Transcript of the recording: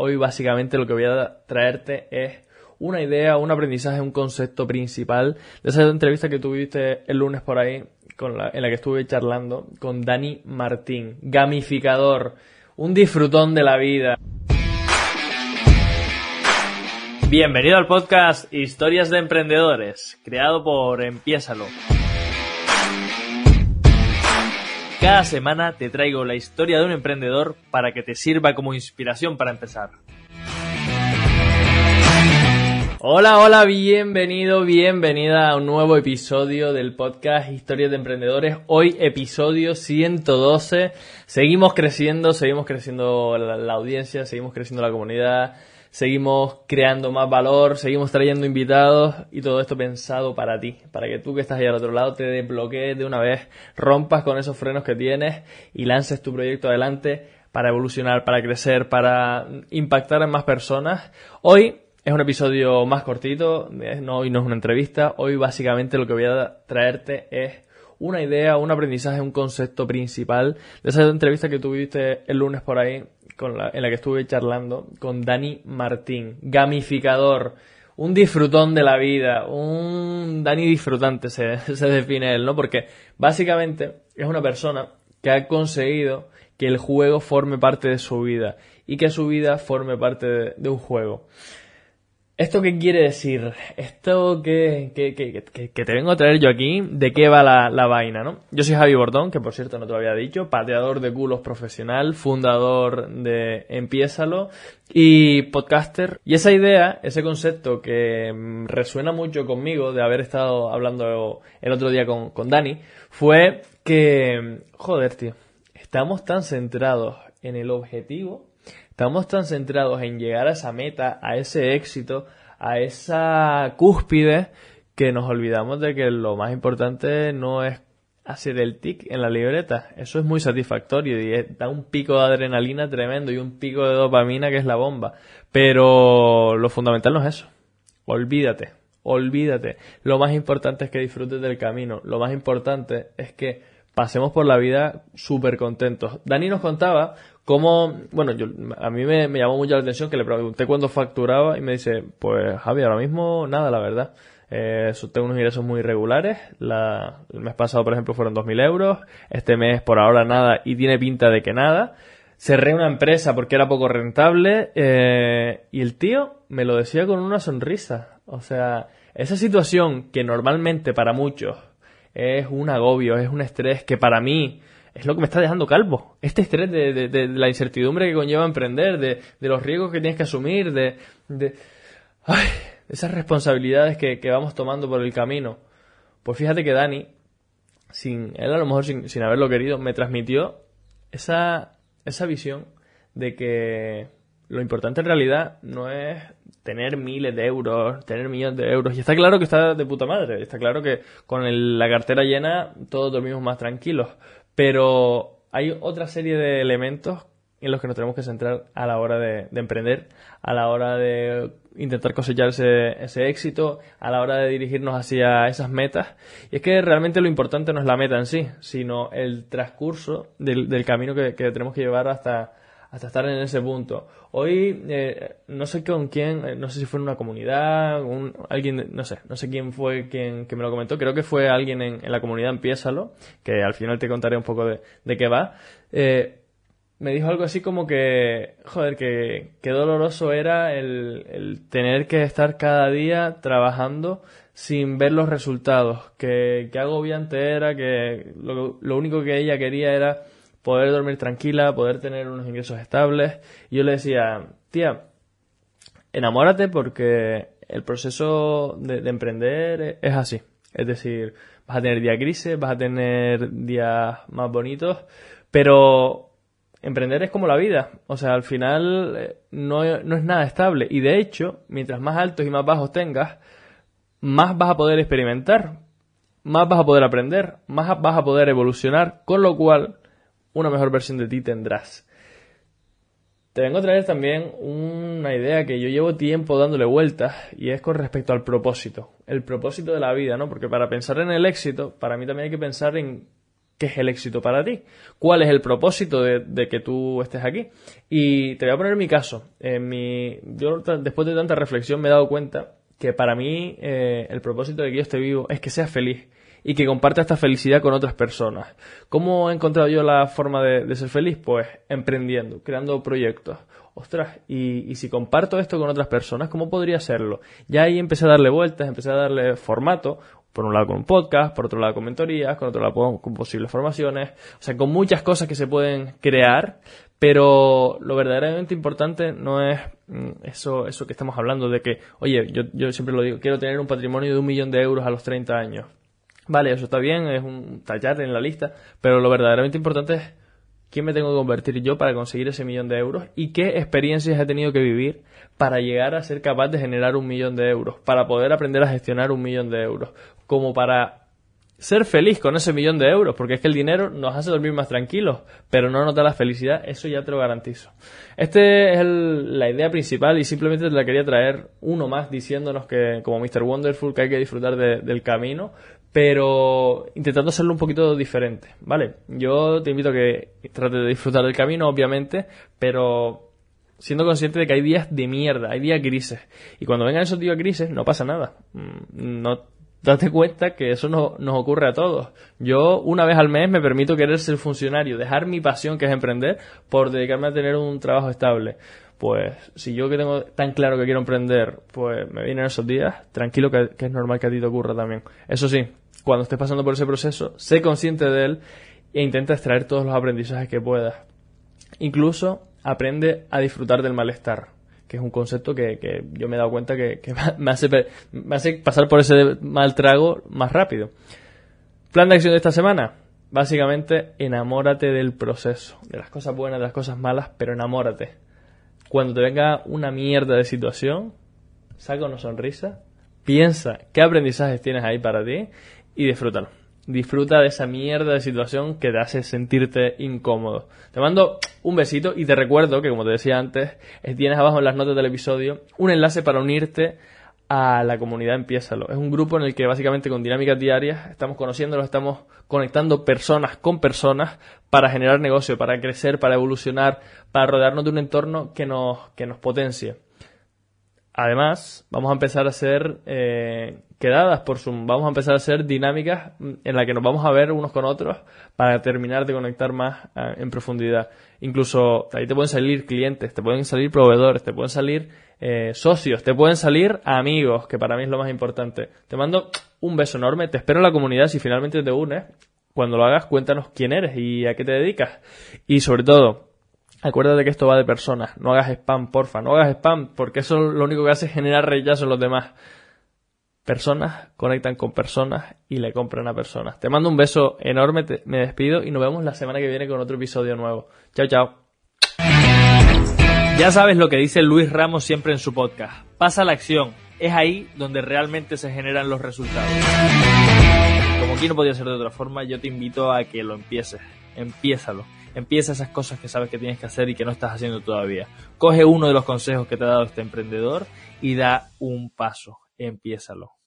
Hoy básicamente lo que voy a traerte es una idea, un aprendizaje, un concepto principal de esa entrevista que tuviste el lunes por ahí, en la que estuve charlando con Dani Martín, gamificador, un disfrutón de la vida. Bienvenido al podcast Historias de Emprendedores, creado por Empiésalo. Cada semana te traigo la historia de un emprendedor para que te sirva como inspiración para empezar. Hola, hola, bienvenido, bienvenida a un nuevo episodio del podcast Historias de Emprendedores. Hoy episodio 112. Seguimos creciendo, seguimos creciendo la, la audiencia, seguimos creciendo la comunidad seguimos creando más valor, seguimos trayendo invitados y todo esto pensado para ti, para que tú que estás ahí al otro lado te desbloquees de una vez, rompas con esos frenos que tienes y lances tu proyecto adelante para evolucionar, para crecer, para impactar en más personas. Hoy es un episodio más cortito, no, hoy no es una entrevista, hoy básicamente lo que voy a traerte es una idea, un aprendizaje, un concepto principal de esa entrevista que tuviste el lunes por ahí en la que estuve charlando con Dani Martín, gamificador, un disfrutón de la vida, un Dani disfrutante se, define él, ¿no? Porque básicamente es una persona que ha conseguido que el juego forme parte de su vida y que su vida forme parte de un juego. ¿Esto qué quiere decir? Esto que, que, que, que, te vengo a traer yo aquí, ¿de qué va la, la, vaina, no? Yo soy Javi Bordón, que por cierto no te lo había dicho, pateador de culos profesional, fundador de Empiésalo y podcaster. Y esa idea, ese concepto que mm, resuena mucho conmigo de haber estado hablando el otro día con, con Dani, fue que, joder, tío, estamos tan centrados en el objetivo Estamos tan centrados en llegar a esa meta, a ese éxito, a esa cúspide, que nos olvidamos de que lo más importante no es hacer el tic en la libreta. Eso es muy satisfactorio y da un pico de adrenalina tremendo y un pico de dopamina que es la bomba. Pero lo fundamental no es eso. Olvídate, olvídate. Lo más importante es que disfrutes del camino. Lo más importante es que pasemos por la vida súper contentos. Dani nos contaba cómo, bueno, yo, a mí me, llamó mucho la atención que le pregunté cuándo facturaba y me dice, pues Javi, ahora mismo nada, la verdad. Eh, tengo unos ingresos muy irregulares. La, el mes pasado, por ejemplo, fueron 2.000 euros. Este mes, por ahora, nada y tiene pinta de que nada. Cerré una empresa porque era poco rentable eh, y el tío me lo decía con una sonrisa. O sea, esa situación que normalmente para muchos es un agobio, es un estrés que para mí es lo que me está dejando calvo. Este estrés de, la incertidumbre que conlleva emprender, de, los riesgos que tienes que asumir, de, esas responsabilidades que, vamos tomando por el camino. Pues fíjate que Dani, sin él a lo mejor sin, sin haberlo querido, me transmitió esa, esa visión de que lo importante en realidad no es tener miles de euros, tener millones de euros. Y está claro que está de puta madre. Está claro que con la cartera llena todos dormimos más tranquilos. Pero hay otra serie de elementos en los que nos tenemos que centrar a la hora de, emprender, a la hora de intentar cosechar ese, éxito, a la hora de dirigirnos hacia esas metas. Y es que realmente lo importante no es la meta en sí, sino el transcurso del, camino que tenemos que llevar hasta, hasta estar en ese punto. Hoy eh, no sé con quién, eh, no sé si fue en una comunidad, un, alguien, no sé, no sé quién fue quien que me lo comentó, creo que fue alguien en, en la comunidad Empiésalo, que al final te contaré un poco de, de qué va. Eh, me dijo algo así como que, joder, que, que doloroso era el, el, tener que estar cada día trabajando sin ver los resultados, que, que agobiante era, que lo, lo único que ella quería era poder dormir tranquila, poder tener unos ingresos estables. Y yo le decía, tía, enamórate porque el proceso de, emprender es así. Es decir, vas a tener días grises, vas a tener días más bonitos, pero emprender es como la vida. O sea, al final eh, no, no es nada estable. Y de hecho, mientras más altos y más bajos tengas, más vas a poder experimentar, más vas a poder aprender, más vas a poder evolucionar, con lo cual una mejor versión de ti tendrás. Te vengo a traer también una idea que yo llevo tiempo dándole vueltas y es con respecto al propósito. El propósito de la vida, ¿no? Porque para pensar en el éxito, para mí también hay que pensar en ¿Qué es el éxito para ti? ¿Cuál es el propósito de, que tú estés aquí? Y te voy a poner mi caso. En mi, yo después de tanta reflexión me he dado cuenta que para mí eh, el propósito de que yo esté vivo es que seas feliz y que comparta esta felicidad con otras personas. ¿Cómo he encontrado yo la forma de, ser feliz? Pues emprendiendo, creando proyectos. Ostras, y, y, si comparto esto con otras personas, ¿cómo podría hacerlo? Ya ahí empecé a darle vueltas, empecé a darle formato por un lado con un podcast, por otro lado con mentorías, con otro lado con posibles formaciones, o sea, con muchas cosas que se pueden crear, pero lo verdaderamente importante no es mm, eso, eso que estamos hablando de que, oye, yo, yo siempre lo digo, quiero tener un patrimonio de un millón de euros a los 30 años. Vale, eso está bien, es un tallar en la lista, pero lo verdaderamente importante es quién me tengo que convertir yo para conseguir ese millón de euros y qué experiencias he tenido que vivir para llegar a ser capaz de generar un millón de euros, para poder aprender a gestionar un millón de euros, como para ser feliz con ese millón de euros, porque es que el dinero nos hace dormir más tranquilos, pero no nos la felicidad, eso ya te lo garantizo. Esta es la idea principal y simplemente te la quería traer uno más diciéndonos que, como Mr. Wonderful, que hay que disfrutar del camino, pero intentando hacerlo un poquito diferente, ¿vale? Yo te invito a que trates de disfrutar del camino, obviamente, pero siendo consciente de que hay días de mierda, hay días grises. Y cuando vengan esos días grises, no pasa nada. Mm, no date cuenta que eso no, nos ocurre a todos. Yo una vez al mes me permito querer ser funcionario, dejar mi pasión que es emprender por dedicarme a tener un trabajo estable. Pues si yo que tengo tan claro que quiero emprender, pues me vienen esos días, tranquilo que, es normal que a ti te ocurra también. Eso sí, cuando estés pasando por ese proceso, sé consciente de él e intenta extraer todos los aprendizajes que puedas. Incluso aprende a disfrutar del malestar, que es un concepto que, yo me he dado cuenta que, me, hace, me hace pasar por ese mal trago más rápido. Plan de acción de esta semana. Básicamente, enamórate del proceso, de las cosas buenas, de las cosas malas, pero enamórate cuando te venga una mierda de situación, saca una sonrisa, piensa qué aprendizajes tienes ahí para ti y disfrútalo. Disfruta de esa mierda de situación que te hace sentirte incómodo. Te mando un besito y te recuerdo que, como te decía antes, tienes abajo en las notas del episodio un enlace para unirte a la comunidad Empiézalo. Es un grupo en el que básicamente con dinámicas diarias estamos conociéndolo, estamos conectando personas con personas para generar negocio, para crecer, para evolucionar, para rodearnos de un entorno que nos, que nos potencie. Además, vamos a empezar a hacer eh, quedadas por Zoom, vamos a empezar a hacer dinámicas en las que nos vamos a ver unos con otros para terminar de conectar más eh, en profundidad. Incluso ahí te pueden salir clientes, te pueden salir proveedores, te pueden salir eh, socios, te pueden salir amigos, que para mí es lo más importante. Te mando un beso enorme, te espero en la comunidad si finalmente te unes. Cuando lo hagas, cuéntanos quién eres y a qué te dedicas. Y sobre todo, Acuérdate que esto va de personas. No hagas spam, porfa. No hagas spam porque eso lo único que hace es generar rechazo en los demás. Personas conectan con personas y le compran a personas. Te mando un beso enorme, me despido y nos vemos la semana que viene con otro episodio nuevo. Chao, chao. Ya sabes lo que dice Luis Ramos siempre en su podcast. Pasa la acción. Es ahí donde realmente se generan los resultados. Como aquí no podía ser de otra forma, yo te invito a que lo empieces. Empiézalo Empieza esas cosas que sabes que tienes que hacer y que no estás haciendo todavía. Coge uno de los consejos que te ha dado este emprendedor y da un paso. Empiézalo.